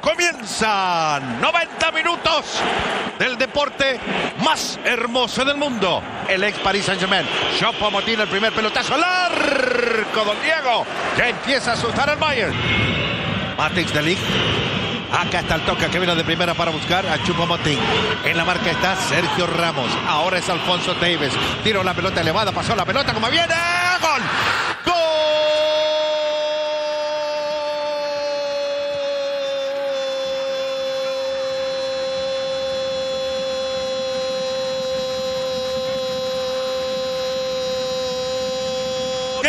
Comienzan 90 minutos del deporte más hermoso del mundo. El ex Paris Saint-Germain. Chopo Motín el primer pelotazo largo, don Diego. Ya empieza a asustar al Bayern. Matrix de Ligt. Acá está el toque que vino de primera para buscar a Chupomotín. En la marca está Sergio Ramos. Ahora es Alfonso Davis. Tiro la pelota elevada. Pasó la pelota como viene. ¡Gol!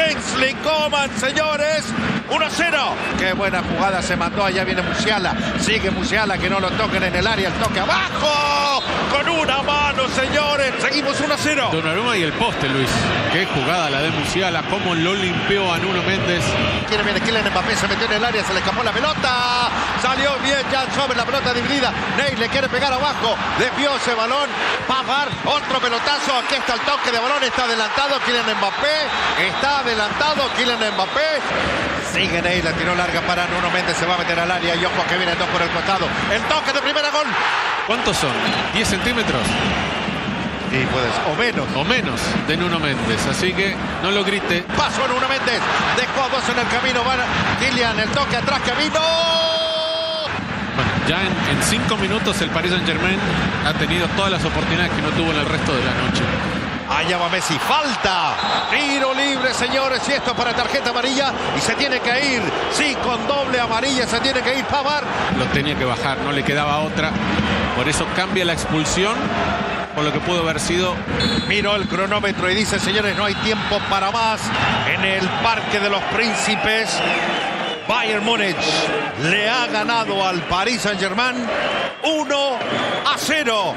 Kingsley Coman, señores. 1-0. Qué buena jugada se mandó. Allá viene Musiala. Sigue Musiala que no lo toquen en el área. El toque abajo. Con una mano, señores. Seguimos 1-0. Donnarumma y el poste, Luis. Qué jugada la de Musiala. Cómo lo limpió a Nuno Méndez. Quiere viene Kylian Mbappé. Se metió en el área. Se le escapó la pelota. Salió bien ya sobre la pelota dividida. Ney le quiere pegar abajo. Desvió ese balón. Pavar. Otro pelotazo. Aquí está el toque de balón. Está adelantado Kylian Mbappé. Está adelantado Kylian Mbappé. Sigue Ney, la tiró larga para Nuno Méndez, se va a meter al área y ojo que viene dos por el costado. El toque de primera gol. ¿Cuántos son? ¿10 centímetros? Y puedes, o menos. O menos de Nuno Méndez, así que no lo grite. Paso Nuno Méndez, dejó a dos en el camino, van Kylian, el toque atrás que vino. Ya en, en cinco minutos el Paris Saint Germain ha tenido todas las oportunidades que no tuvo en el resto de la noche. Allá va Messi, falta, tiro libre señores y esto para tarjeta amarilla y se tiene que ir, sí, con doble amarilla se tiene que ir Pavar. Lo tenía que bajar, no le quedaba otra, por eso cambia la expulsión, por lo que pudo haber sido. Miró el cronómetro y dice señores no hay tiempo para más en el Parque de los Príncipes. Bayern Múnich le ha ganado al Paris Saint Germain 1 a 0.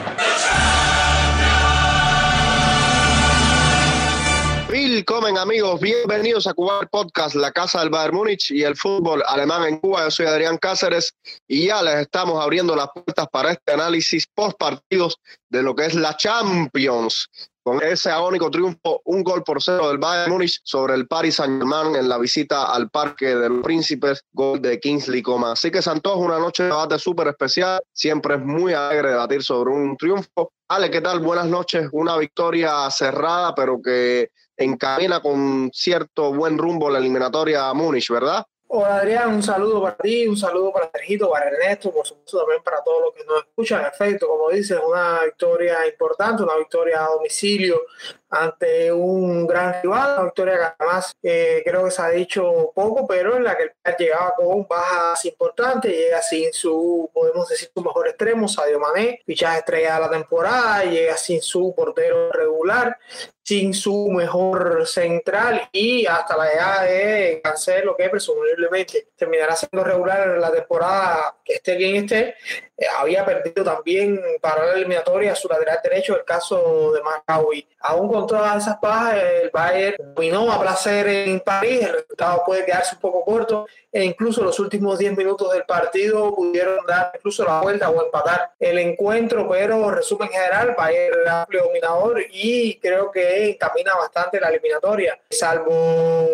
Willkommen amigos, bienvenidos a Cubar Podcast, la casa del Bayern Múnich y el fútbol alemán en Cuba. Yo soy Adrián Cáceres y ya les estamos abriendo las puertas para este análisis post partidos de lo que es la Champions. Con ese agónico triunfo, un gol por cero del Bayern Múnich sobre el Paris Saint-Germain en la visita al Parque de los Príncipes, gol de Kingsley Coman. Así que se antoja una noche de debate súper especial. Siempre es muy alegre debatir sobre un triunfo. Ale, ¿qué tal? Buenas noches. Una victoria cerrada, pero que encamina con cierto buen rumbo la eliminatoria a Múnich, ¿verdad? Hola Adrián, un saludo para ti, un saludo para Sergito, para Ernesto, por supuesto también para todos los que nos escuchan. Efecto, como dices, una victoria importante, una victoria a domicilio ante un gran rival, una victoria que además eh, creo que se ha dicho poco, pero en la que el llegaba con bajas importantes, llega sin su, podemos decir, su mejor extremo, Sadio Mané, fichaje estrella de la temporada, llega sin su portero regular, sin su mejor central y hasta la llegada de Cancelo, que presumiblemente terminará siendo regular en la temporada, que esté quien esté, eh, había perdido también para la eliminatoria su lateral derecho, el caso de Maccabi. Aún con todas esas bajas, el Bayern dominó a placer en París, el resultado puede quedarse un poco corto e incluso los últimos 10 minutos del partido pudieron dar incluso la vuelta o empatar el encuentro, pero resumen general, Bayern era amplio dominador y creo que encamina bastante la eliminatoria, salvo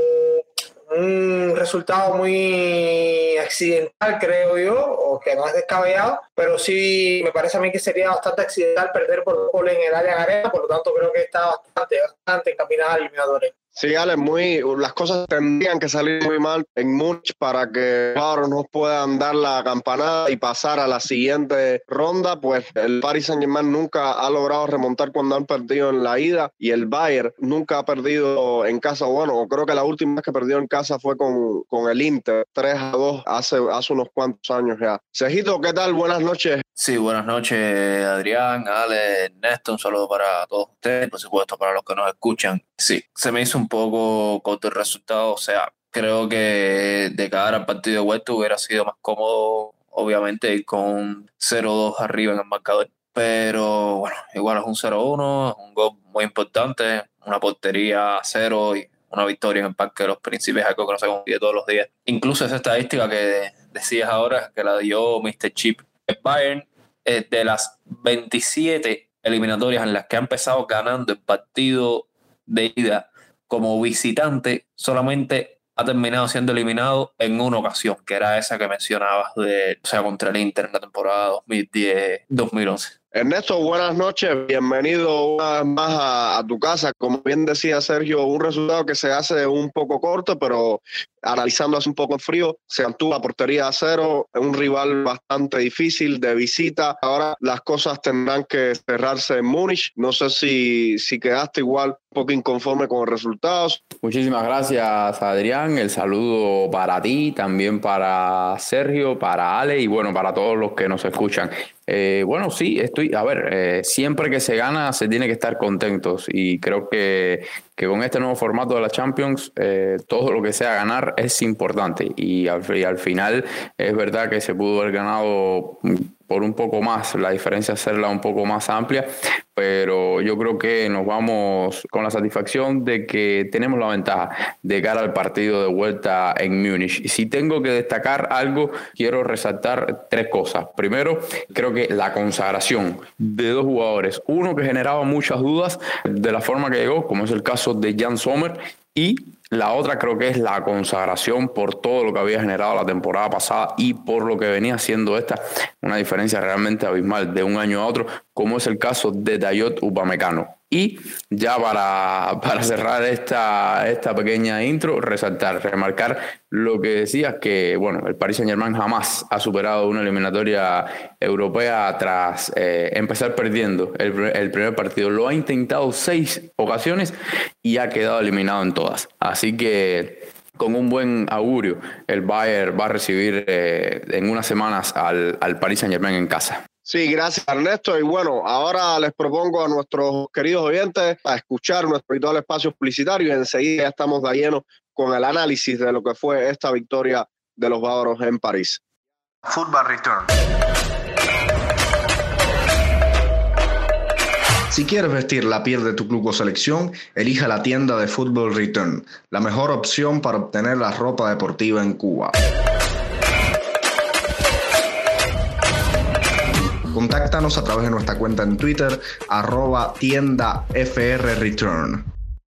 un resultado muy accidental, creo yo, o que no es descabellado, pero sí me parece a mí que sería bastante accidental perder por gol en el área gareta, por lo tanto creo que está bastante, bastante encaminada a eliminadores. Sí, Ale, muy, las cosas tendrían que salir muy mal en Múnich para que claro, no puedan dar la campanada y pasar a la siguiente ronda. Pues el Paris Saint-Germain nunca ha logrado remontar cuando han perdido en la ida y el Bayern nunca ha perdido en casa. Bueno, creo que la última vez que perdió en casa fue con, con el Inter, 3 a 2 hace, hace unos cuantos años ya. Cejito, ¿qué tal? Buenas noches. Sí, buenas noches, Adrián, Ale, Ernesto. Un saludo para todos ustedes, por supuesto, para los que nos escuchan. Sí, se me hizo un poco corto el resultado. O sea, creo que de cara al partido de vuelta hubiera sido más cómodo, obviamente, ir con 0-2 arriba en el marcador. Pero bueno, igual es un 0-1, un gol muy importante, una portería a cero y una victoria en el Parque de los Príncipes, algo que no se consigue todos los días. Incluso esa estadística que decías ahora, que la dio Mr. Chip Bayern, eh, de las 27 eliminatorias en las que ha empezado ganando el partido de ida como visitante, solamente ha terminado siendo eliminado en una ocasión, que era esa que mencionabas, de, o sea, contra el Inter en la temporada 2010-2011. Ernesto, buenas noches, bienvenido una vez más a, tu casa. Como bien decía Sergio, un resultado que se hace un poco corto, pero analizando hace un poco frío, se mantuvo la portería a cero, un rival bastante difícil de visita. Ahora las cosas tendrán que cerrarse en Múnich. No sé si, si quedaste igual un poco inconforme con los resultados. Muchísimas gracias, Adrián. El saludo para ti, también para Sergio, para Ale y bueno, para todos los que nos escuchan. Eh, bueno, sí, estoy, a ver, eh, siempre que se gana se tiene que estar contentos y creo que, con este nuevo formato de la Champions eh, todo lo que sea ganar es importante y al, y al final es verdad que se pudo haber ganado por un poco más, la diferencia hacerla un poco más amplia, pero yo creo que nos vamos con la satisfacción de que tenemos la ventaja de cara al partido de vuelta en Múnich. Si tengo que destacar algo, quiero resaltar tres cosas. Primero, creo que la consagración de dos jugadores, uno que generaba muchas dudas de la forma que llegó, como es el caso de Jan Sommer, y la otra creo que es la consagración por todo lo que había generado la temporada pasada y por lo que venía siendo esta, una diferencia realmente abismal de un año a otro, como es el caso de Dayot Upamecano. Y ya para, para cerrar esta, esta pequeña intro, resaltar, remarcar lo que decía, que bueno, el Paris Saint Germain jamás ha superado una eliminatoria europea tras eh, empezar perdiendo el, el, primer partido. Lo ha intentado seis ocasiones y ha quedado eliminado en todas. Así que con un buen augurio, el Bayern va a recibir eh, en unas semanas al, al Paris Saint Germain en casa. Sí, gracias Ernesto. Y bueno, ahora les propongo a nuestros queridos oyentes a escuchar nuestro habitual espacio publicitario y enseguida ya estamos de lleno con el análisis de lo que fue esta victoria de los bávaros en París. Football Return. Si quieres vestir la piel de tu club o selección, elija la tienda de Football Return, la mejor opción para obtener la ropa deportiva en Cuba. Contáctanos a través de nuestra cuenta en Twitter, arroba tienda FR Return.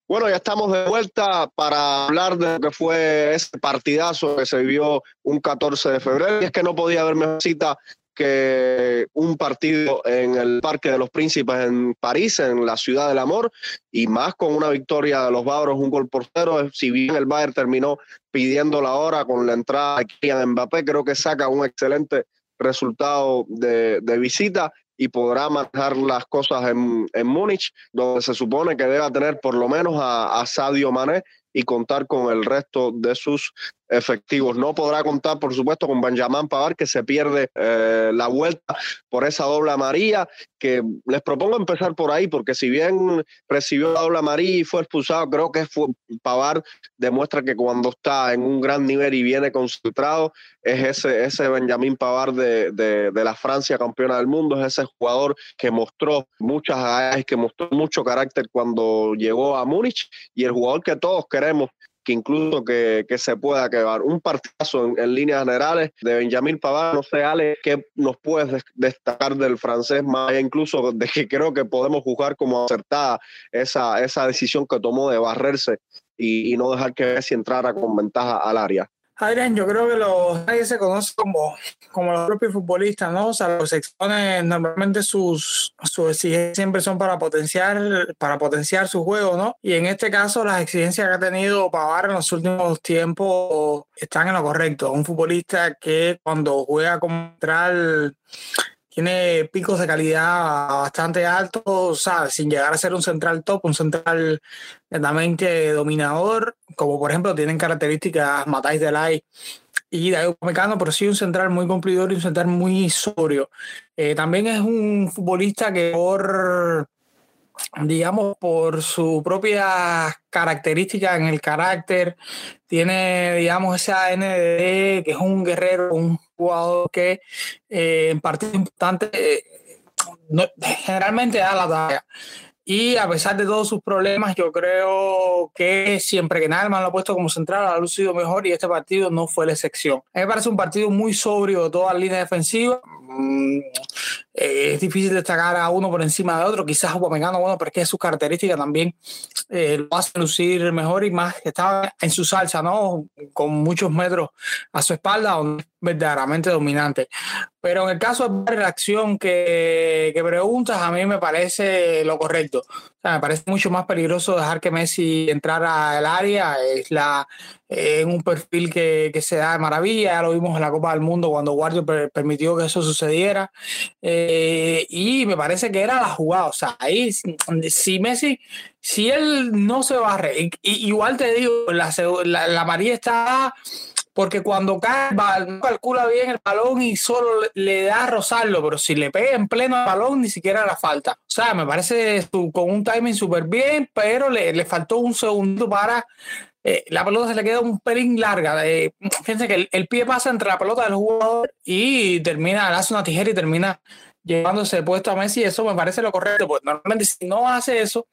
Bueno, ya estamos de vuelta para hablar de lo que fue ese partidazo que se vivió un 14 de febrero. Y es que no podía haber mejor cita que un partido en el Parque de los Príncipes en París, en la ciudad del amor, y más con una victoria de los Bávaros, un gol por cero. Si bien el Bayern terminó pidiendo la hora con la entrada de Mbappé, creo que saca un excelente resultado de, visita y podrá manejar las cosas en, en Múnich, donde se supone que debe tener por lo menos a, a Sadio Mané y contar con el resto de sus efectivos. No podrá contar, por supuesto, con Benjamin Pavar, que se pierde eh, la vuelta por esa doble amarilla, que les propongo empezar por ahí, porque si bien recibió la doble amarilla y fue expulsado, creo que fue, Pavar demuestra que cuando está en un gran nivel y viene concentrado, es ese, ese Benjamin Pavar de, de, de la Francia campeona del mundo, es ese jugador que mostró muchas agallas, que mostró mucho carácter cuando llegó a Múnich y el jugador que todos queremos incluso que, se pueda quedar. Un partidazo en, líneas generales de Benjamín Pavard, no sé, Ale, ¿qué nos puedes destacar del francés? Más incluso de que creo que podemos juzgar como acertada esa, esa decisión que tomó de barrerse y, y no dejar que Messi entrara con ventaja al área. Adrián, yo creo que los nadie se conoce como, como los propios futbolistas, ¿no? O sea, los secciones normalmente sus, sus exigencias siempre son para potenciar, para potenciar su juego, ¿no? Y en este caso, las exigencias que ha tenido Pavar en los últimos tiempos están en lo correcto. Un futbolista que cuando juega contra el tiene picos de calidad bastante altos, ¿sabes? sin llegar a ser un central top, un central netamente dominador, como por ejemplo tienen características Matáis Delay y Dayo Mecano, pero sí un central muy cumplidor y un central muy sobrio. Eh, también es un futbolista que por digamos, por su propia característica en el carácter, tiene, digamos, ese ADN que es un guerrero, un jugador que eh, en partidos importantes eh, generalmente da la talla. Y a pesar de todos sus problemas, yo creo que siempre que Nalman lo ha puesto como central, ha lucido mejor y este partido no fue la excepción. A mí me parece un partido muy sobrio de toda la línea defensiva. Eh, es difícil destacar a uno por encima de otro. Quizás Upamecano, bueno, porque es su característica también eh, lo hace lucir mejor y más que estaba en su salsa, ¿no? Con muchos metros a su espalda, verdaderamente dominante. Pero en el caso de la reacción que, que preguntas, a mí me parece lo correcto. O sea, me parece mucho más peligroso dejar que Messi entrara al área. Es la en un perfil que, que, se da de maravilla, ya lo vimos en la Copa del Mundo cuando Guardia permitió que eso sucediera, eh, y me parece que era la jugada, o sea, ahí si Messi, si él no se barre, igual te digo, la, la, la María está porque cuando cae no calcula bien el balón y solo le da a rozarlo, pero si le pega en pleno al balón ni siquiera la falta. O sea, me parece con un timing súper bien, pero le, le, faltó un segundo para eh, la pelota se le queda un pelín larga. Eh, fíjense que el, pie pasa entre la pelota del jugador y termina, hace una tijera y termina llevándose puesto a Messi. Eso me parece lo correcto, porque normalmente si no hace eso,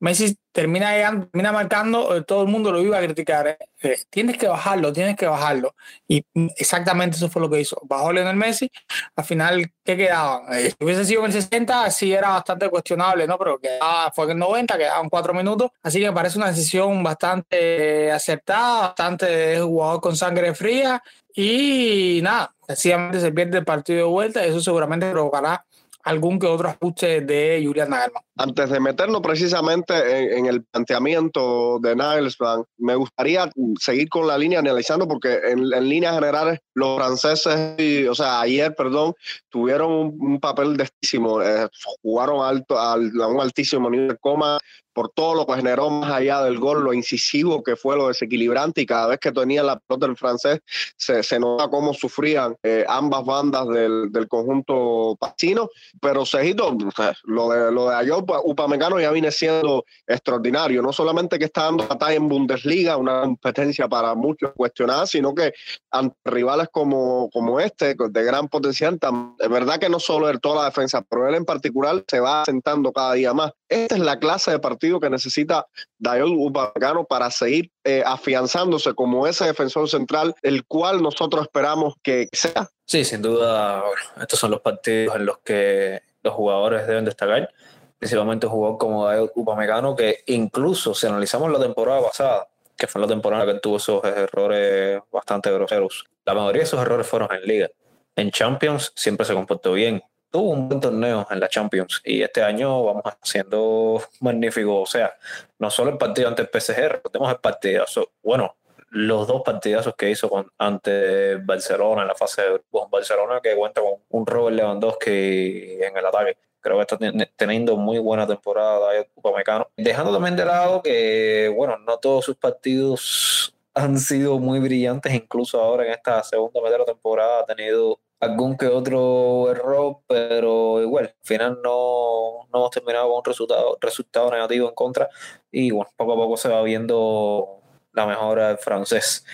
Messi termina, termina marcando, eh, todo el mundo lo iba a criticar. Eh. Eh, tienes que bajarlo, tienes que bajarlo. Y exactamente eso fue lo que hizo. Bajó Lionel Messi. Al final, ¿qué quedaba? si hubiese sido en el 60, sí era bastante cuestionable, ¿no? Pero quedaba, fue en el 90, quedaban cuatro minutos. Así que me parece una decisión bastante acertada, bastante jugador con sangre fría. Y nada, sencillamente se pierde el partido de vuelta y eso seguramente provocará algún que otro ajuste de Julian Nagelsmann. Antes de meternos precisamente en, el planteamiento de Nagelsmann, me gustaría seguir con la línea analizando porque en, líneas generales los franceses, o sea, ayer, perdón, tuvieron un, papel destísimo, eh, jugaron alto, a un altísimo nivel de coma, por todo lo que generó más allá del gol, lo incisivo que fue, lo desequilibrante, y cada vez que tenía la pelota el francés, se, se nota cómo sufrían eh, ambas bandas del, del conjunto pasino. Pero Cejito, lo de, lo de Ayob, Upamecano ya viene siendo extraordinario. No solamente que está dando batalla en Bundesliga, una competencia para muchos cuestionada, sino que ante rivales como, como este, de gran potencial, es verdad que no solo él toda la defensa, pero él en particular se va asentando cada día más. Esta es la clase de partido que necesita Dayot Upamecano para seguir eh, afianzándose como ese defensor central, el cual nosotros esperamos que sea. Sí, sin duda, estos son los partidos en los que los jugadores deben destacar. Principalmente jugó como Dayot Upamecano, que incluso si analizamos la temporada pasada, que fue la temporada que tuvo esos errores bastante groseros, la mayoría de esos errores fueron en liga. En Champions siempre se comportó bien tuvo un buen torneo en la Champions y este año vamos haciendo magnífico. O sea, no solo el partido ante el PSG, tenemos el partidazo. Bueno, los dos partidazos que hizo con, ante Barcelona en la fase de Barcelona, que cuenta con un Robert Lewandowski en el ataque. Creo que está teniendo muy buena temporada de Upamecano. Dejando también de lado que, bueno, no todos sus partidos han sido muy brillantes, incluso ahora en esta segunda la temporada ha tenido algún que otro error, pero igual, al final no, no hemos terminado con un resultado, resultado negativo en contra. Y bueno, poco a poco se va viendo la mejora del francés.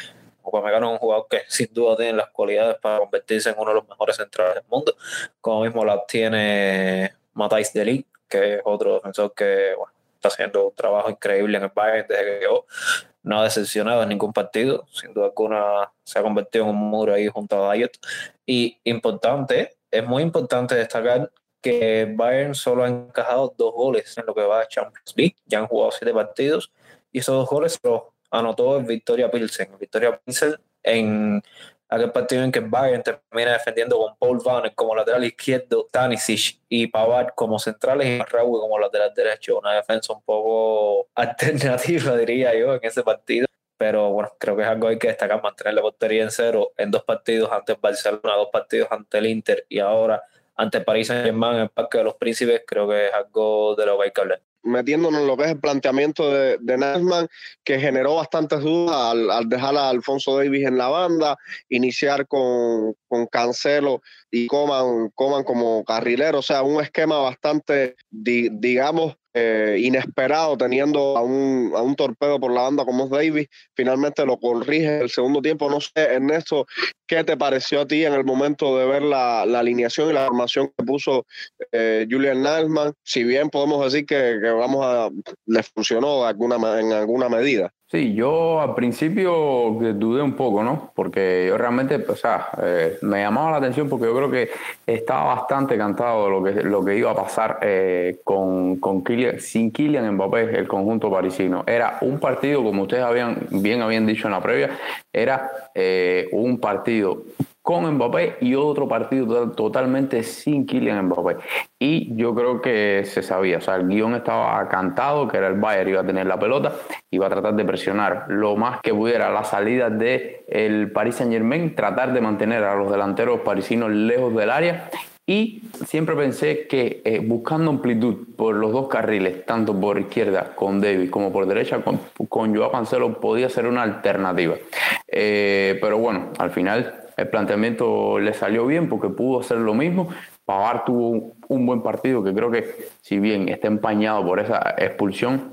Upamecano es un jugador que sin duda tiene las cualidades para convertirse en uno de los mejores centrales del mundo, como mismo la tiene Matthijs Ligt, que es otro defensor que bueno, está haciendo un trabajo increíble en el Bayern desde que llegó no ha decepcionado en ningún partido, sin duda alguna se ha convertido en un muro ahí junto a Bayern. Y importante, es muy importante destacar que Bayern solo ha encajado dos goles en lo que va a Champions League, ya han jugado siete partidos y esos dos goles los anotó Victoria Pilsen. Victoria Pilsen en aquel partido en que Bayern termina defendiendo con Paul Vanner como lateral izquierdo, Tanisic y Pavard como centrales y Raúl como lateral derecho. Una defensa un poco alternativa, diría yo, en ese partido. Pero bueno, creo que es algo que hay que destacar, mantener la portería en cero en dos partidos ante Barcelona, dos partidos ante el Inter y ahora ante París Saint-Germain en el Parque de los Príncipes, creo que es algo de lo que hay que hablar metiéndonos en lo que es el planteamiento de, de que generó bastantes dudas al, dejar a Alfonso Davis en la banda, iniciar con, con Cancelo y Coman, Coman como carrilero, o sea, un esquema bastante, digamos, eh, inesperado, teniendo a un, a un torpedo por la banda como es Davis, finalmente lo corrige el segundo tiempo. No sé, Ernesto, ¿qué te pareció a ti en el momento de ver la, la alineación y la formación que puso eh, Julian Nagelsmann? Si bien podemos decir que, que, vamos a, le funcionó alguna, en alguna medida. Sí, yo al principio dudé un poco, ¿no? Porque yo realmente, o sea, eh, me llamaba la atención porque yo creo que estaba bastante cantado lo que, lo que iba a pasar eh, con, con Kylian, sin Kylian Mbappé, el conjunto parisino. Era un partido, como ustedes habían bien habían dicho en la previa, era eh, un partido con Mbappé y otro partido totalmente sin Kylian Mbappé. Y yo creo que se sabía, o sea, el guion estaba cantado, que era el Bayern, iba a tener la pelota, iba a tratar de presionar lo más que pudiera la salida del el Paris Saint Germain, tratar de mantener a los delanteros parisinos lejos del área y siempre pensé que eh, buscando amplitud por los dos carriles, tanto por izquierda con Davis como por derecha con, con Joao Cancelo, podía ser una alternativa. Eh, pero bueno, al final el planteamiento le salió bien porque pudo hacer lo mismo. Pavar tuvo un, buen partido que creo que si bien está empañado por esa expulsión,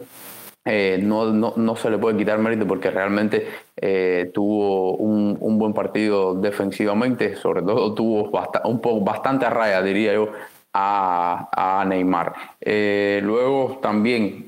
eh, no, no, se le puede quitar mérito porque realmente eh, tuvo un, un, buen partido defensivamente, sobre todo tuvo un poco, bastante raya, diría yo, a, a Neymar. Eh, luego también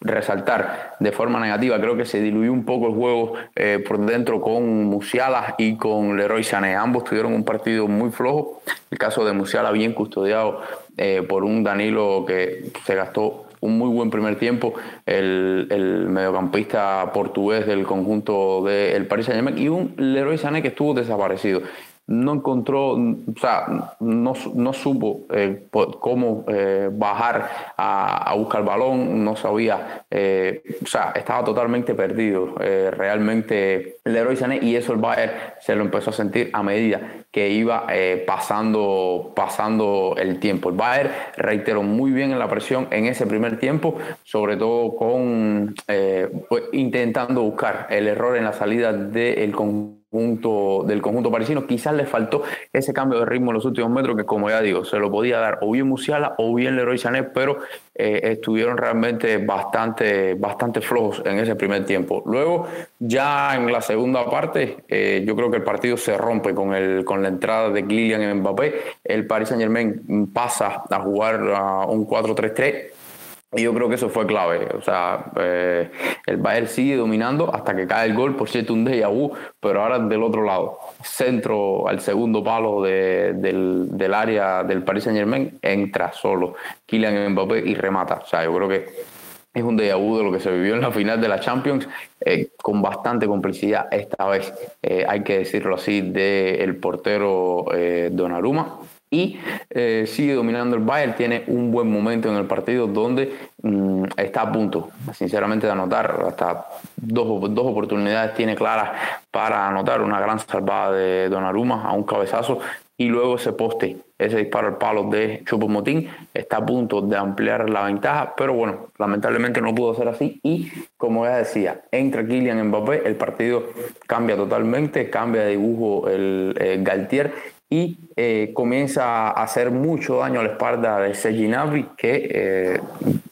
resaltar de forma negativa. Creo que se diluyó un poco el juego eh, por dentro con Musiala y con Leroy Sané. Ambos tuvieron un partido muy flojo. El caso de Musiala bien custodiado eh, por un Danilo que se gastó un muy buen primer tiempo, el, mediocampista portugués del conjunto del Paris Saint-Germain y un Leroy Sané que estuvo desaparecido no encontró, o sea, no, no supo eh, cómo eh, bajar a, buscar el balón, no sabía, eh, o sea, estaba totalmente perdido realmente Leroy Sané y eso el Bayern se lo empezó a sentir a medida que iba pasando, pasando el tiempo. El Bayern reiteró muy bien en la presión en ese primer tiempo, sobre todo con pues, intentando buscar el error en la salida del conjunto del conjunto parisino. Quizás le faltó ese cambio de ritmo en los últimos metros que, como ya digo, se lo podía dar o bien Musiala o bien Leroy Sané, pero eh, estuvieron realmente bastante, bastante flojos en ese primer tiempo. Luego, ya en la segunda parte, eh, yo creo que el partido se rompe con, el, con la entrada de Kylian Mbappé. El Paris Saint Germain pasa a jugar a un 4-3-3 y yo creo que eso fue clave. O sea, eh, el Bayern sigue dominando hasta que cae el gol, por cierto, un déjà vu, pero ahora del otro lado. Centro al segundo palo del, del, área del Paris Saint Germain, entra solo Kylian Mbappé y remata. O sea, yo creo que es un déjà vu de lo que se vivió en la final de la Champions, eh, con bastante complicidad esta vez, eh, hay que decirlo así, del portero Donnarumma y eh, sigue dominando el Bayern, tiene un buen momento en el partido donde mm, está a punto, sinceramente, de anotar, hasta dos, dos oportunidades tiene claras para anotar, una gran salvada de Donnarumma a un cabezazo y luego ese poste, ese disparo al palo de Chupomotín está a punto de ampliar la ventaja, pero bueno, lamentablemente no pudo ser así y como ya decía, entra Kylian Mbappé, el partido cambia totalmente, cambia de dibujo el, el Galtier y eh, comienza a hacer mucho daño a la espalda de Sergi que eh,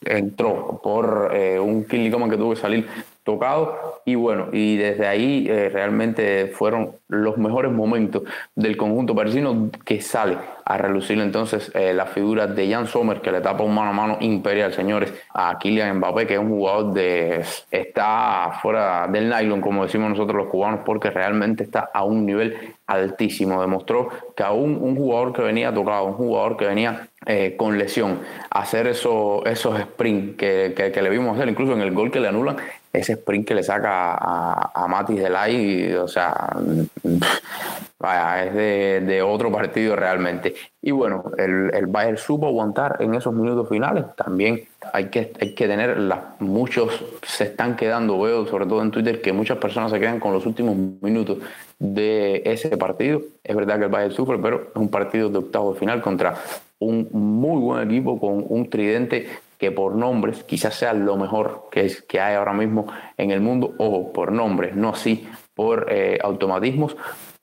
entró por eh, un Kill que tuvo que salir tocado. Y bueno, y desde ahí realmente fueron los mejores momentos del conjunto parisino que sale a relucir entonces la figura de Jan Sommer que le tapa un mano a mano imperial, señores, a Kylian Mbappé que es un jugador de está fuera del nylon como decimos nosotros los cubanos porque realmente está a un nivel altísimo. Demostró que aún un jugador que venía tocado, un jugador que venía eh, con lesión, hacer eso, esos sprints que, que, le vimos hacer, incluso en el gol que le anulan, ese sprint que le saca a, a Matis Delay, o sea, es de, de, otro partido realmente. Y bueno, el, el Bayern supo aguantar en esos minutos finales. También hay que, hay que tener, muchos se están quedando, veo sobre todo en Twitter, que muchas personas se quedan con los últimos minutos de ese partido. Es verdad que el Bayern sufre, pero es un partido de octavo final contra un muy buen equipo con un tridente que por nombres quizás sea lo mejor que, es, que hay ahora mismo en el mundo, o por nombres, no así por eh, automatismos,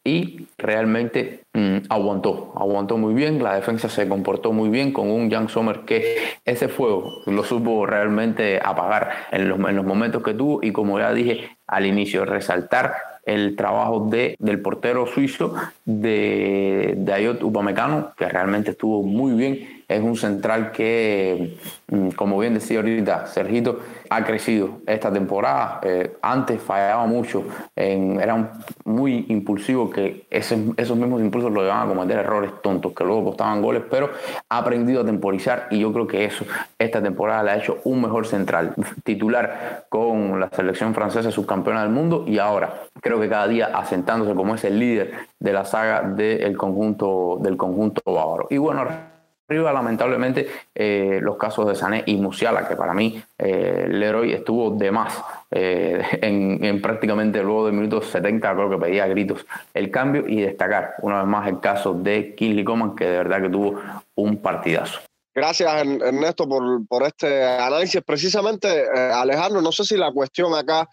y realmente mm, aguantó, aguantó muy bien, la defensa se comportó muy bien con un Jan Sommer que ese fuego lo supo realmente apagar en los, en los momentos que tuvo y como ya dije al inicio, resaltar el trabajo de, del portero suizo de, de Ayot Upamecano, que realmente estuvo muy bien es un central que, mm, como bien decía ahorita Sergito, ha crecido esta temporada. Eh, antes fallaba mucho, era muy impulsivo, que esos mismos impulsos lo llevaban a cometer errores tontos que luego costaban goles, pero ha aprendido a temporizar y yo creo que eso esta temporada le ha hecho un mejor central titular con la selección francesa subcampeona del mundo y ahora creo que cada día asentándose como es el líder de la saga del conjunto del conjunto bávaro. Y bueno, arriba lamentablemente eh, los casos de Sané y Musiala, que para mí eh, Leroy estuvo de más eh, en, prácticamente luego de minutos 70, creo que pedía gritos el cambio y destacar una vez más el caso de Kinley Coman, que de verdad que tuvo un partidazo. Gracias, Ernesto, por, por este análisis. Precisamente, Alejandro, no sé si la cuestión acá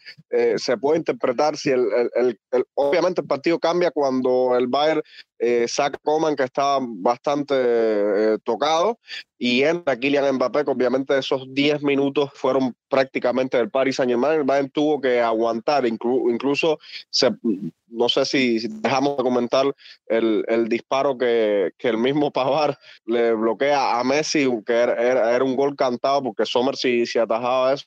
se puede interpretar si el, el, obviamente el partido cambia cuando el Bayern eh, saca Coman, que estaba bastante eh, tocado, y entra Kylian Mbappé, que obviamente esos 10 minutos fueron prácticamente del Paris Saint-Germain. El Bayern tuvo que aguantar, incluso no sé si, dejamos de comentar el, disparo que, que, el mismo Pavar le bloquea a Messi, que era, era, un gol cantado, porque Sommer si, si atajaba eso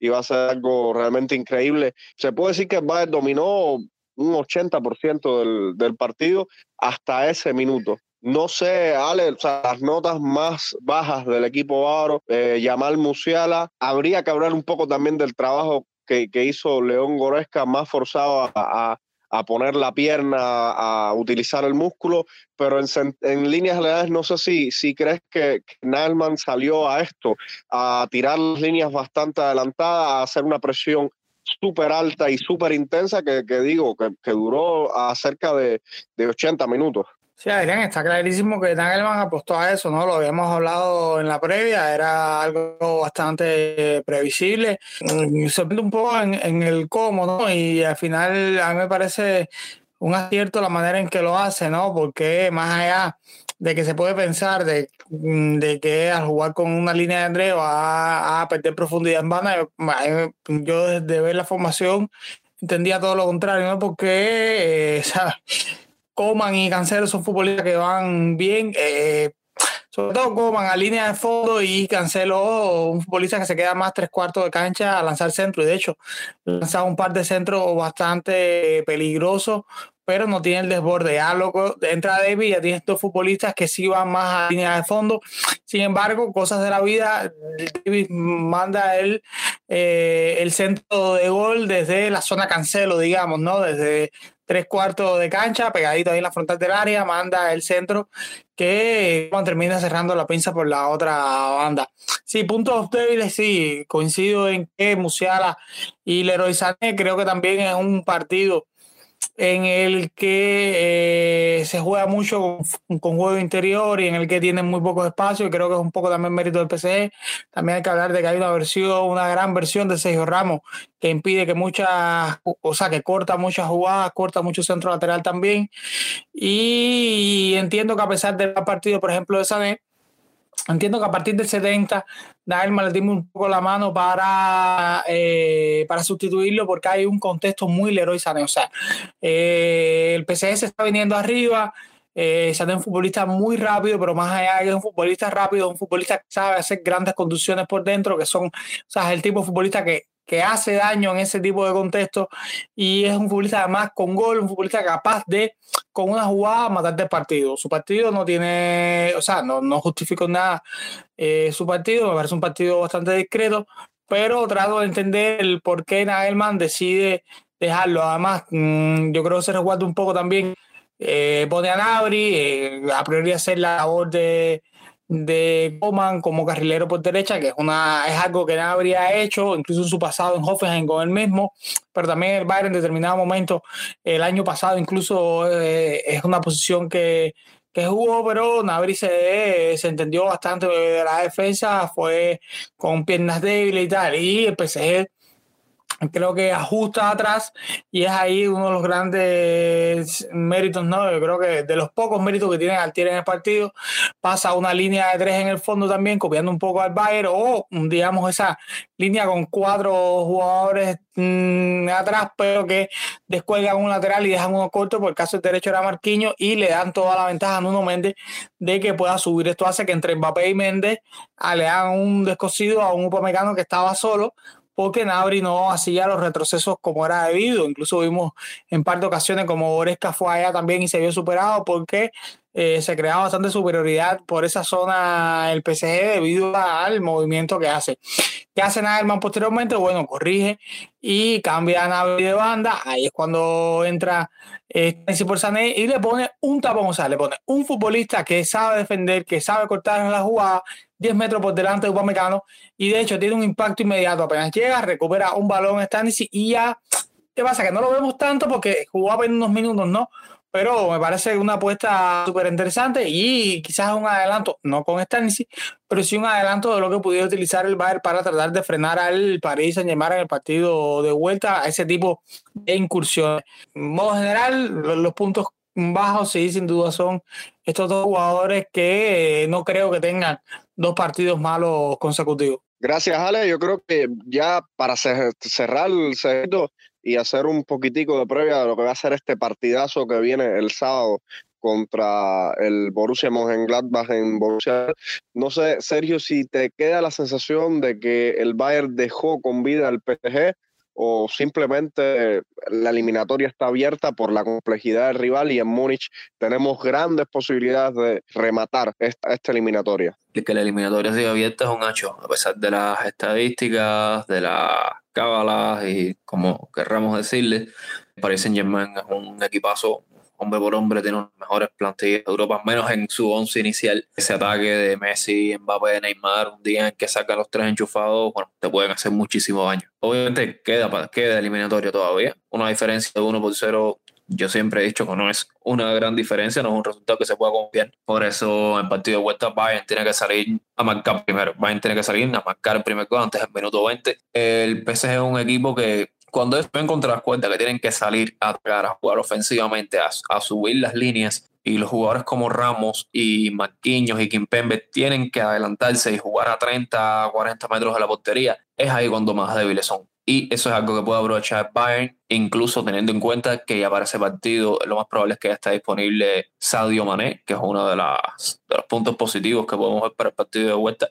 iba a ser algo realmente increíble. Se puede decir que el Bayern dominó un 80% del, del partido hasta ese minuto. No sé, Ale, o sea, las notas más bajas del equipo bávaro, eh, Yamal Musiala, habría que hablar un poco también del trabajo que, que hizo León Goresca, más forzado a, a, poner la pierna, a utilizar el músculo, pero en, en líneas generales no sé si, si crees que, que salió a esto, a tirar las líneas bastante adelantadas, a hacer una presión súper alta y súper intensa que, que digo, que, que, duró a cerca de, de 80 minutos. Sí, Adrián, está clarísimo que Nagelman apostó a eso, ¿no? Lo habíamos hablado en la previa, era algo bastante previsible. Mm, sorprende un poco en, en, el cómo, ¿no? Y al final a mí me parece un acierto la manera en que lo hace, ¿no? Porque más allá de que se puede pensar de, mm, de que al jugar con una línea de André va a perder profundidad en banda. Yo desde ver la formación entendía todo lo contrario, ¿no? Porque eh, Coman y Cancelo son futbolistas que van bien. Eh, sobre todo Coman a línea de fondo y Cancelo, un futbolista que se queda más tres cuartos de cancha a lanzar centro. Y de hecho, lanzaba un par de centros bastante peligrosos pero no tiene el desborde. Ya loco, entra David, ya tienes dos futbolistas que sí van más a línea de fondo. Sin embargo, cosas de la vida, David manda el, eh, el centro de gol desde la zona cancelo, digamos, ¿no? Desde tres cuartos de cancha, pegadito ahí en la frontal del área, manda el centro que termina cerrando la pinza por la otra banda. Sí, puntos débiles, sí, coincido en que Musiala y Leroy Sané creo que también es un partido en el que eh, se juega mucho con, juego interior y en el que tiene muy poco espacio, y creo que es un poco también mérito del PSG. También hay que hablar de que hay una versión, una gran versión de Sergio Ramos que impide que muchas, o sea, que corta muchas jugadas, corta mucho centro lateral también. Y entiendo que a pesar del partido, por ejemplo, de Sané, Entiendo que a partir del 70, Naelma le dimos un poco la mano para, eh, para sustituirlo porque hay un contexto muy Leroy Sané. O sea, eh, el PCS está viniendo arriba, eh, es un futbolista muy rápido, pero más allá es un futbolista rápido, un futbolista que sabe hacer grandes conducciones por dentro, que son, o sea, es el tipo de futbolista que que hace daño en ese tipo de contexto y es un futbolista además con gol, un futbolista capaz de con una jugada matarte el partido. Su partido no tiene, o sea, no, no justifico nada eh, su partido, me parece un partido bastante discreto, pero trato de entender el por qué Nagelman decide dejarlo. Además, mm, yo creo que se resguarda un poco también, eh, pone a Nabri, eh, a priori hacer la labor de de Coman como carrilero por derecha, que es, una, es algo que no habría hecho, incluso en su pasado en Hoffenheim con él mismo, pero también el Bayern en determinado momento, el año pasado incluso eh, es una posición que, que jugó, pero Nabri se, se entendió bastante de la defensa, fue con piernas débiles y tal, y el PSG creo que ajusta atrás y es ahí uno de los grandes méritos, ¿no? Yo creo que de los pocos méritos que tiene Altier en el partido, pasa una línea de tres en el fondo también, copiando un poco al Bayern, o digamos esa línea con cuatro jugadores mmm, atrás, pero que descuelgan un lateral y dejan uno corto, por el caso del derecho era Marquinhos, y le dan toda la ventaja a Nuno Méndez de que pueda subir. Esto hace que entre Mbappé y Méndez le hagan un descosido a un Upamecano que estaba solo, porque Nabri no hacía los retrocesos como era debido. Incluso vimos en par de ocasiones como Oresca fue allá también y se vio superado porque eh, se creaba bastante superioridad por esa zona el PSG debido al movimiento que hace. ¿Qué hace Nagelman posteriormente? Bueno, corrige y cambia a Nabri de banda. Ahí es cuando entra eh, por Sané y le pone un tapón, o sea, le pone un futbolista que sabe defender, que sabe cortar en la jugada, 10 metros por delante de Upamecano y de hecho tiene un impacto inmediato. Apenas llega, recupera un balón Stanisic y ya, ¿qué pasa? Que no lo vemos tanto porque jugó apenas unos minutos, ¿no? Pero me parece una apuesta súper interesante y quizás un adelanto, no con Stanisic, pero sí un adelanto de lo que pudiera utilizar el Bayern para tratar de frenar al París Saint-Germain en el partido de vuelta a ese tipo de incursiones. En modo general, los puntos bajos sí, sin duda son estos dos jugadores que no creo que tengan dos partidos malos consecutivos. Gracias, Ale. Yo creo que ya para cerrar el segundo y hacer un poquitico de previa de lo que va a ser este partidazo que viene el sábado contra el Borussia Mönchengladbach en Borussia. No sé, Sergio, si te queda la sensación de que el Bayern dejó con vida al PSG o simplemente la eliminatoria está abierta por la complejidad del rival y en Múnich tenemos grandes posibilidades de rematar esta, esta eliminatoria. Que la eliminatoria siga abierta es un hecho, a pesar de las estadísticas, de las cábalas y como querramos decirle, Paris Saint Germain es un equipazo hombre por hombre, tiene unas mejores plantillas de Europa, menos en su once inicial. Ese ataque de Messi, Mbappé, Neymar, un día en que saca los tres enchufados, bueno, te pueden hacer muchísimo daño. Obviamente queda, queda eliminatorio todavía. Una diferencia de 1 por 0 yo siempre he dicho que no es una gran diferencia, no es un resultado que se pueda confiar. Por eso el partido de vuelta Bayern tiene que salir a marcar primero. Bayern tiene que salir a marcar el primer gol antes del minuto 20. El PSG es un equipo que cuando ven contra las cuentas que tienen que salir a atacar, a jugar ofensivamente, a, subir las líneas, y los jugadores como Ramos y Marquinhos y Kimpembe tienen que adelantarse y jugar a 30, 40 metros de la portería, es ahí cuando más débiles son. Y eso es algo que puede aprovechar Bayern, incluso teniendo en cuenta que ya para ese partido lo más probable es que ya esté disponible Sadio Mané, que es uno de, las, los puntos positivos que podemos ver para el partido de vuelta,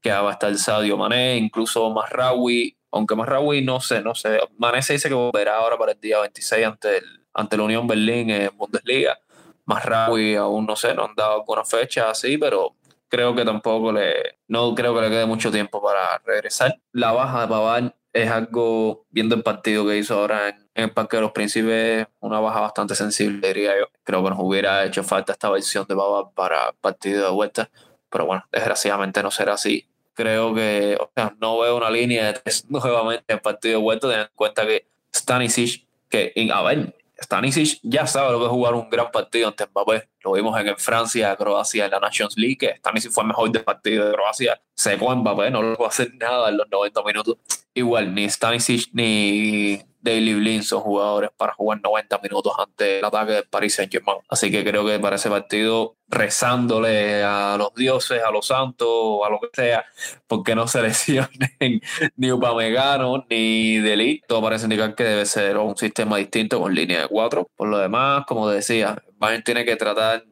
que va a estar Sadio Mané, incluso Masraoui aunque Marraoui no sé, no sé. Mané se dice que volverá ahora para el día 26 ante, el, ante la Unión Berlín en Bundesliga. Marraoui aún no sé, no han dado alguna fecha así, pero creo que tampoco le, no creo que le quede mucho tiempo para regresar. La baja de Pavard es algo, viendo el partido que hizo ahora en, el Parque de los Príncipes, una baja bastante sensible, diría yo. Creo que nos hubiera hecho falta esta versión de Pavard para partido de vuelta, pero bueno, desgraciadamente no será así creo que o sea, no veo una línea de tres nuevamente en partido de vuelta, teniendo en cuenta que Stanisic, que a ver, Stanisic ya sabe lo que es jugar un gran partido ante Mbappé. Lo vimos en, Francia, Croacia, en la Nations League, que Stanisic fue el mejor del partido de Croacia. Secó a Mbappé, no lo va a hacer nada en los 90 minutos. Igual, ni Stanisic ni Daily Blind son jugadores para jugar 90 minutos ante el ataque del Paris Saint-Germain. Así que creo que para ese partido, rezándole a los dioses, a los santos, a lo que sea, porque no se lesionen ni Upamecano ni Delite. Todo parece indicar que debe ser un sistema distinto con línea de cuatro. Por lo demás, como decía, Bayern tiene que tratar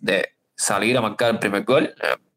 de salir a marcar el primer gol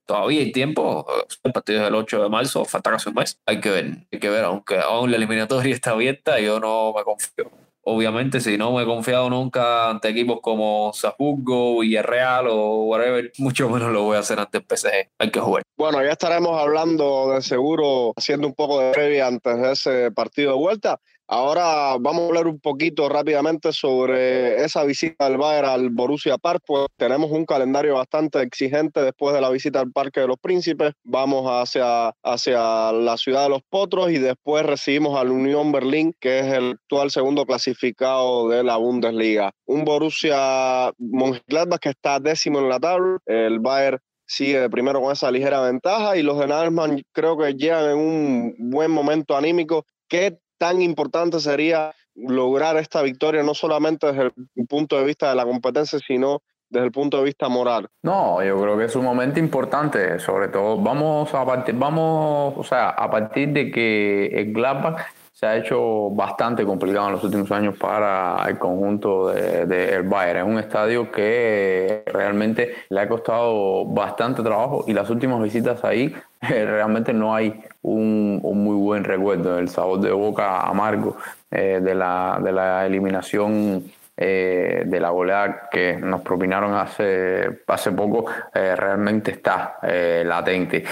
todavía hay tiempo. El partido es el 8 de marzo, falta casi un mes. Hay que ver, hay que ver, aunque aún la eliminatoria está abierta, yo no me confío. Obviamente, si no me he confiado nunca ante equipos como Salzburgo, Villarreal o whatever, mucho menos lo voy a hacer ante el PSG. Hay que jugar. Bueno, ya estaremos hablando de seguro, haciendo un poco de previa antes de ese partido de vuelta. Ahora vamos a hablar un poquito rápidamente sobre esa visita del Bayern al Borussia Park. Pues tenemos un calendario bastante exigente después de la visita al Parque de los Príncipes. Vamos hacia, hacia la ciudad de los Potros y después recibimos al Unión Berlín, que es el actual segundo clasificado de la Bundesliga. Un Borussia Mönchengladbach que está décimo en la tabla. El Bayern sigue primero con esa ligera ventaja y los de Nagelsmann creo que llegan en un buen momento anímico. ¿Qué tan importante sería lograr esta victoria, no solamente desde el punto de vista de la competencia, sino desde el punto de vista moral. No, yo creo que es un momento importante, sobre todo vamos a partir, vamos, o sea, a partir de que el Gladbach se ha hecho bastante complicado en los últimos años para el conjunto del de, Bayern. Es un estadio que realmente le ha costado bastante trabajo y las últimas visitas ahí realmente no hay un, un muy buen recuerdo. El sabor de boca amargo eh, de, la, de la eliminación eh, de la goleada que nos propinaron hace, hace poco eh, realmente está eh, latente.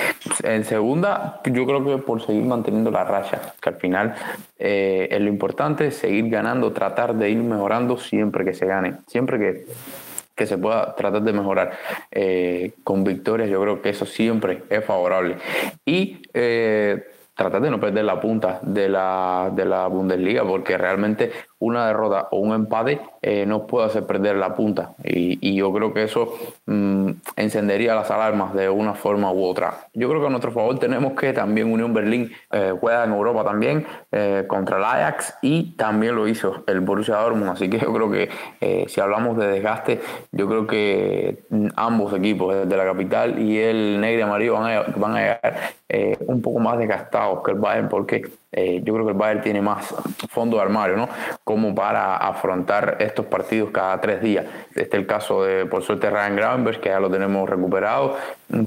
En segunda, yo creo que por seguir manteniendo la racha, que al final es lo importante, seguir ganando, tratar de ir mejorando siempre que se gane, siempre que que se pueda tratar de mejorar con victorias, yo creo que eso siempre es favorable. Y tratar de no perder la punta de la, de la Bundesliga, porque realmente una derrota o un empate eh, nos puede hacer perder la punta. Y, yo creo que eso mm, encendería las alarmas de una forma u otra. Yo creo que a nuestro favor tenemos que también Unión Berlín eh, juega en Europa también eh, contra el Ajax y también lo hizo el Borussia Dortmund. Así que yo creo que si hablamos de desgaste, yo creo que mm, ambos equipos, de la capital y el negro y amarillo, van a, van a llegar un poco más desgastados que el Bayern porque eh, yo creo que el Bayern tiene más fondo de armario, ¿no? Como para afrontar estos partidos cada tres días. Este es el caso de, por suerte, Ryan Gravenberg, que ya lo tenemos recuperado,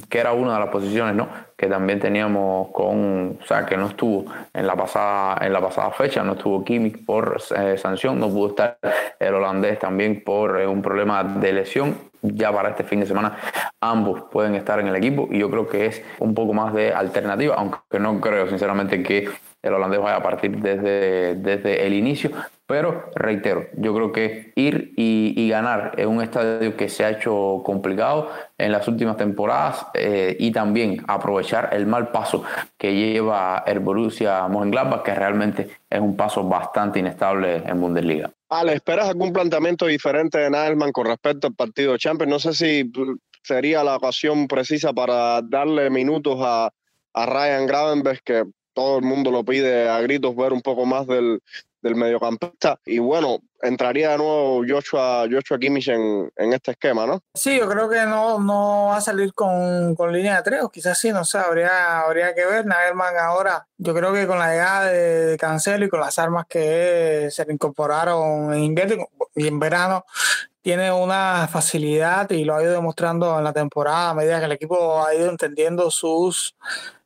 que era una de las posiciones, ¿no? Que también teníamos con, o sea, que no estuvo en la pasada, en la pasada fecha, no estuvo Kimmich por eh, sanción, no pudo estar el holandés también por eh, un problema de lesión ya para este fin de semana ambos pueden estar en el equipo y yo creo que es un poco más de alternativa, aunque no creo sinceramente que el holandés vaya a partir desde, desde el inicio. Pero reitero, yo creo que ir y, ganar en un estadio que se ha hecho complicado en las últimas temporadas eh, y también aprovechar el mal paso que lleva el Borussia Mönchengladbach, que realmente es un paso bastante inestable en Bundesliga. Ale, ¿esperas algún planteamiento diferente de Nagelman con respecto al partido de Champions? No sé si sería la ocasión precisa para darle minutos a, a Ryan Gravenberg, que todo el mundo lo pide a gritos ver un poco más del, del mediocampista. Y bueno, entraría de nuevo Joshua, Joshua Kimmich en, este esquema, ¿no? Sí, yo creo que no, no va a salir con, con línea de tres, o quizás sí, no sé, habría, habría que ver. Nagelman ahora, yo creo que con la llegada de, Cancelo y con las armas que se le incorporaron en invierno y en verano, tiene una facilidad y lo ha ido demostrando en la temporada a medida que el equipo ha ido entendiendo sus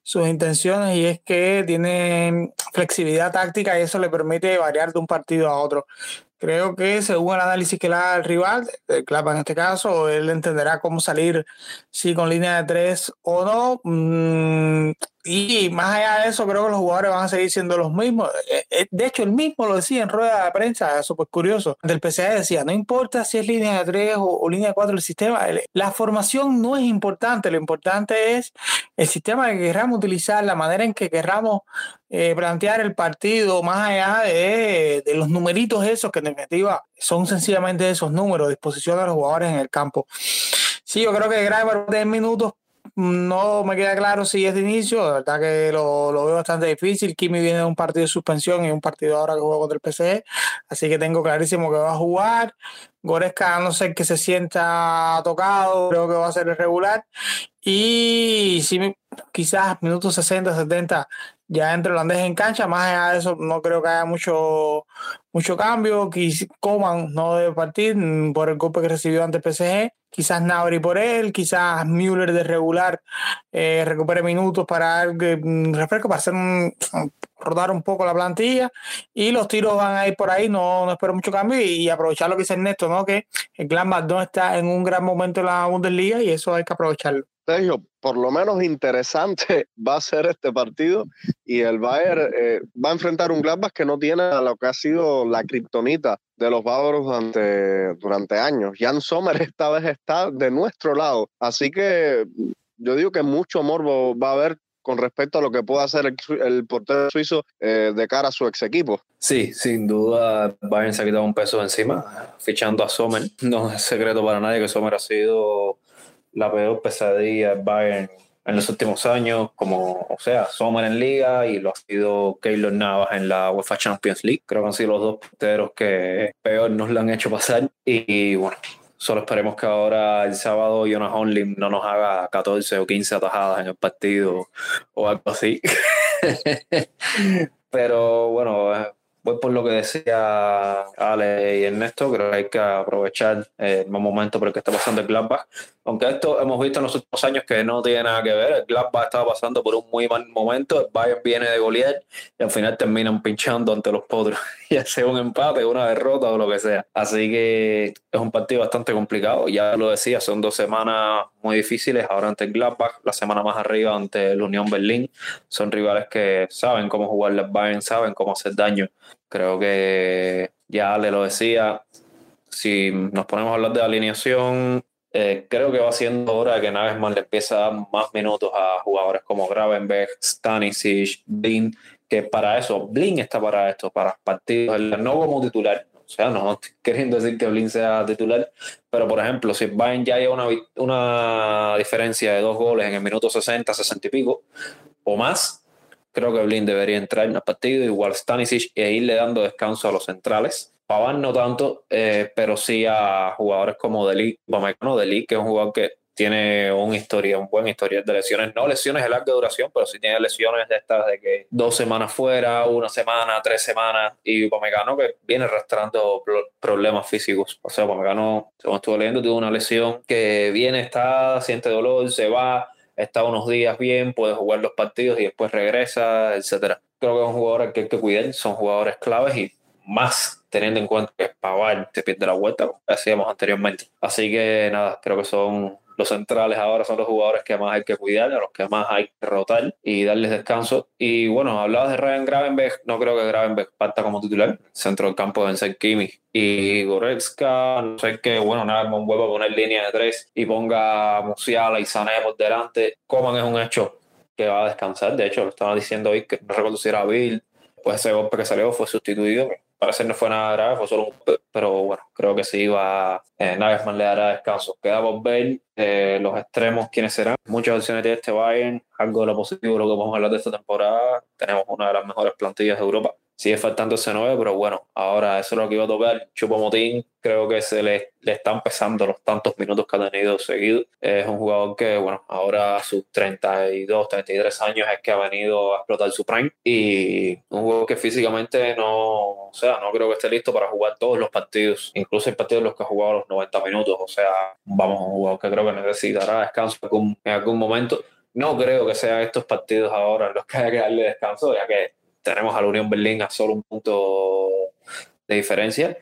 sus intenciones y es que tiene flexibilidad táctica y eso le permite variar de un partido a otro. Creo que según el análisis que le da el rival, el Clapa en este caso, él entenderá cómo salir, si con línea de tres o no. Y más allá de eso, creo que los jugadores van a seguir siendo los mismos. Eh, eh, de hecho, él mismo lo decía en rueda de prensa, súper curioso. Del PCA decía, no importa si es línea de tres o, línea de cuatro el sistema, la formación no es importante, lo importante es el sistema que querramos utilizar, la manera en que querramos eh, plantear el partido más allá de, los numeritos esos que en definitiva son sencillamente esos números, disposición de los jugadores en el campo. Sí, yo creo que Graver 10 minutos no me queda claro si es de inicio, de verdad que lo, lo, veo bastante difícil. Kimi viene de un partido de suspensión y un partido ahora que juega contra el PSG, así que tengo clarísimo que va a jugar. Goreska, no sé que se sienta tocado, creo que va a ser irregular. Y si quizás minutos 60, 70 ya entre holandés en cancha, más allá de eso no creo que haya mucho, mucho cambio. Coman no debe partir por el golpe que recibió ante PSG. Quizás Nabri por él, quizás Müller de regular eh, recupere minutos para mm, refresco, para hacer rodar un poco la plantilla y los tiros van a ir por ahí, no, no espero mucho cambio y, aprovechar lo que dice Ernesto, ¿no? que el Gladbach no está en un gran momento en la Bundesliga y eso hay que aprovecharlo. Sergio, por lo menos interesante va a ser este partido y el Bayern eh, va a enfrentar un Gladbach que no tiene lo que ha sido la kriptonita de los bávaros durante, durante años. Jan Sommer esta vez está de nuestro lado, así que yo digo que mucho morbo va a haber con respecto a lo que puede hacer el, portero suizo eh, de cara a su ex equipo. Sí, sin duda Bayern se ha quitado un peso encima, fichando a Sommer. No es secreto para nadie que Sommer ha sido la peor pesadilla del Bayern en los últimos años, como, o sea, Sommer en Liga y lo ha sido Keylor Navas en la UEFA Champions League. Creo que han sido los dos porteros que peor nos lo han hecho pasar. Y, bueno, solo esperemos que ahora el sábado Jonas Only no nos haga 14 o 15 atajadas en el partido o algo así. Pero bueno, voy por lo que decía Ale y Ernesto, creo que hay que aprovechar el momento por el que está pasando el Gladbach. Aunque esto hemos visto en los últimos años que no tiene nada que ver, el Gladbach estaba pasando por un muy mal momento, el Bayern viene de golear y al final terminan pinchando ante los potros, ya sea un empate, una derrota o lo que sea. Así que es un partido bastante complicado, ya lo decía, son dos semanas muy difíciles, ahora ante el Gladbach, la semana más arriba ante el Unión Berlín, son rivales que saben cómo jugar el Bayern, saben cómo hacer daño. Creo que ya le lo decía, si nos ponemos a hablar de alineación, eh, creo que va siendo hora de que Nagelsmann le empiece a dar más minutos a jugadores como Gravenberg, Stanisic, Blin, que para eso, Blin está para esto, para partidos, no como titular. O sea, no queriendo decir que Blin sea titular, pero por ejemplo, si Bayern ya hay una, una diferencia de dos goles en el minuto 60, 60 y pico o más, creo que Blin debería entrar en el partido, igual Stanisic, e irle dando descanso a los centrales Paván no tanto, eh, pero sí a jugadores como Deli, no Deli, que es un jugador que tiene un historia, un buen historial de lesiones, no lesiones de larga duración, pero sí tiene lesiones de estas de que dos semanas fuera, una semana, tres semanas, y Upamecano que viene arrastrando problemas físicos. O sea, Upamecano, según estuve leyendo, tuvo una lesión que viene, está, siente dolor, se va, está unos días bien, puede jugar los partidos y después regresa, etcétera. Creo que es un jugador que hay que cuidar, son jugadores claves y más teniendo en cuenta que Pavar se pierde la vuelta, como decíamos anteriormente. Así que nada, creo que son los centrales ahora son los jugadores que más hay que cuidar, a los que más hay que rotar y darles descanso. Y bueno, hablabas de Ryan Gravenberg, no creo que Gravenberg parta como titular, centro del campo deben ser Kimi y Goretzka, no sé qué, bueno, nada, un huevo poner línea de tres y ponga Musiala y Sané por delante. Coman es un hecho que va a descansar, de hecho lo estaba diciendo hoy, que no recuerdo si Bill, pues ese golpe que salió fue sustituido, parece no fue nada grave, fue solo un... Pero bueno, creo que sí va... Eh, Nagelsmann le dará descanso. Queda por ver eh, los extremos quiénes serán. Muchas opciones de este Bayern, algo de lo positivo, lo que vamos a hablar de esta temporada. Tenemos una de las mejores plantillas de Europa sigue faltando ese 9, pero bueno, ahora eso es lo que iba a tocar. Chupomotín creo que se le, le están pesando los tantos minutos que ha tenido seguido. Es un jugador que, bueno, ahora a sus 32, 33 años es que ha venido a explotar su prime y un jugador que físicamente no, o sea, no creo que esté listo para jugar todos los partidos, incluso el partido en los que ha jugado los 90 minutos. O sea, vamos, un jugador que creo que necesitará descanso en algún momento. No creo que sean estos partidos ahora los que haya que darle descanso, ya que tenemos a la Unión Berlín a solo un punto de diferencia,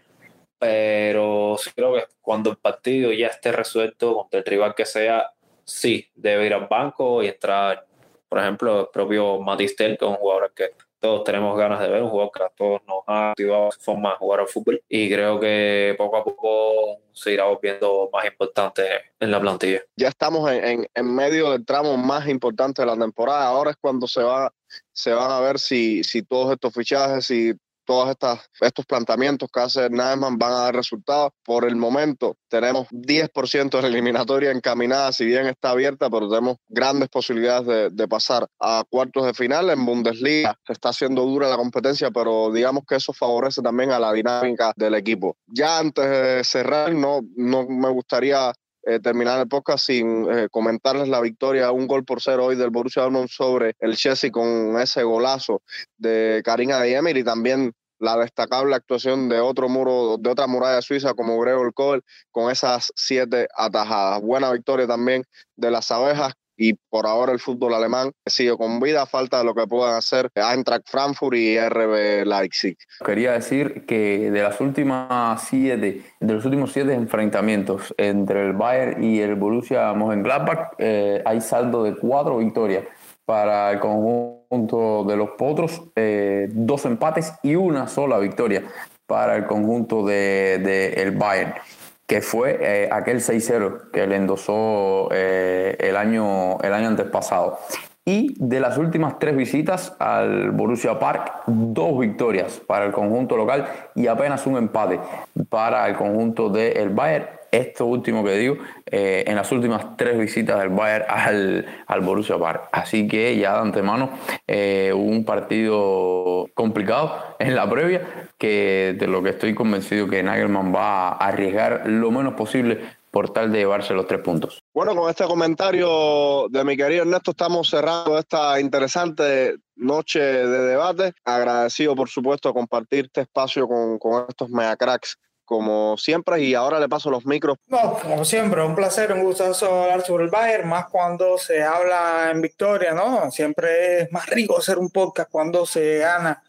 pero sí creo que cuando el partido ya esté resuelto contra el rival que sea, sí, debe ir al banco y entrar, por ejemplo, el propio Matistel, que es un jugador que todos tenemos ganas de ver, un jugador que a todos nos ha activado su forma de jugar al fútbol y creo que poco a poco se irá volviendo más importante en la plantilla. Ya estamos en, en, medio del tramo más importante de la temporada, ahora es cuando se va se van a ver si, si todos estos fichajes y todos estos planteamientos que hace Naaman van a dar resultados. Por el momento tenemos 10% de la eliminatoria encaminada, si bien está abierta, pero tenemos grandes posibilidades de, pasar a cuartos de final. En Bundesliga se está haciendo dura la competencia, pero digamos que eso favorece también a la dinámica del equipo. Ya antes de cerrar, no, no me gustaría eh, terminar el podcast sin eh, comentarles la victoria, un gol por cero hoy del Borussia Dortmund sobre el Chelsea con ese golazo de Karina de y también la destacable actuación de otro muro, de otra muralla suiza como Gregor Kohl con esas siete atajadas. Buena victoria también de las abejas y por ahora el fútbol alemán sigue con vida, falta de lo que puedan hacer Eintracht Frankfurt y RB Leipzig. Quería decir que de las últimas siete, de los últimos siete enfrentamientos entre el Bayern y el Borussia Mönchengladbach, eh, hay saldo de cuatro victorias para el conjunto de los potros, eh, dos empates y una sola victoria para el conjunto del de, el Bayern que fue eh, aquel 6-0 que le endosó eh, el, año, el año antes pasado. Y de las últimas tres visitas al Borussia Park, dos victorias para el conjunto local y apenas un empate para el conjunto del Bayern esto último que digo eh, en las últimas tres visitas del Bayern al, al Borussia Park. Así que ya de antemano eh, un partido complicado en la previa que de lo que estoy convencido que Nagelman va a arriesgar lo menos posible por tal de llevarse los tres puntos. Bueno, con este comentario de mi querido Ernesto estamos cerrando esta interesante noche de debate. Agradecido, por supuesto, compartir este espacio con, con estos mega cracks como siempre y ahora le paso los micros. No, como siempre, un placer, un gustazo hablar sobre el Bayern, más cuando se habla en victoria, ¿no? Siempre es más rico hacer un podcast cuando se gana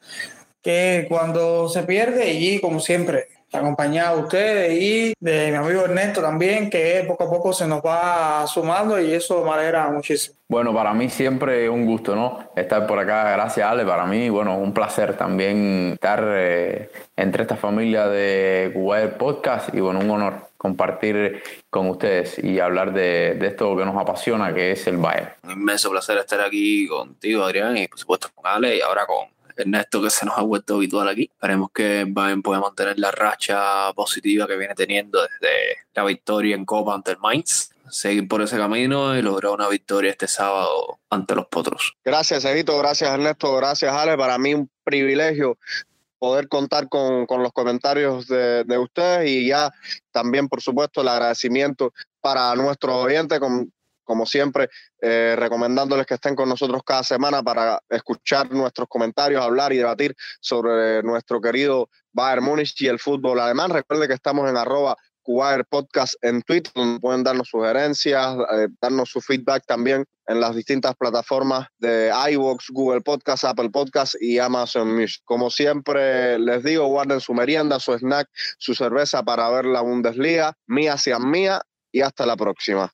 que cuando se pierde y como siempre, acompañado de ustedes y de mi amigo Ernesto también, que poco a poco se nos va sumando y eso me alegra muchísimo. Bueno, para mí siempre un gusto, ¿no? Estar por acá, gracias Ale, para mí, bueno, un placer también estar eh, entre esta familia de Web Podcast y bueno, un honor compartir con ustedes y hablar de, de, esto que nos apasiona, que es el Bayern. Un inmenso placer estar aquí contigo, Adrián, y por supuesto con Ale y ahora con Ernesto que se nos ha vuelto habitual aquí. Esperemos que Bayern pueda mantener la racha positiva que viene teniendo desde la victoria en Copa ante el Mainz. Seguir por ese camino y lograr una victoria este sábado ante los Potros. Gracias, Evito. Gracias, Ernesto. Gracias, Ale. Para mí un privilegio poder contar con, con los comentarios de, de, ustedes y ya también, por supuesto, el agradecimiento para nuestros oyentes, como siempre, eh, recomendándoles que estén con nosotros cada semana para escuchar nuestros comentarios, hablar y debatir sobre nuestro querido Bayern Múnich y el fútbol alemán. Recuerden que estamos en arroba Podcast en Twitter, donde pueden darnos sugerencias, eh, darnos su feedback también en las distintas plataformas de iVoox, Google Podcast, Apple Podcast y Amazon Music. Como siempre les digo, guarden su merienda, su snack, su cerveza para ver la Bundesliga. Mía sea mía y hasta la próxima.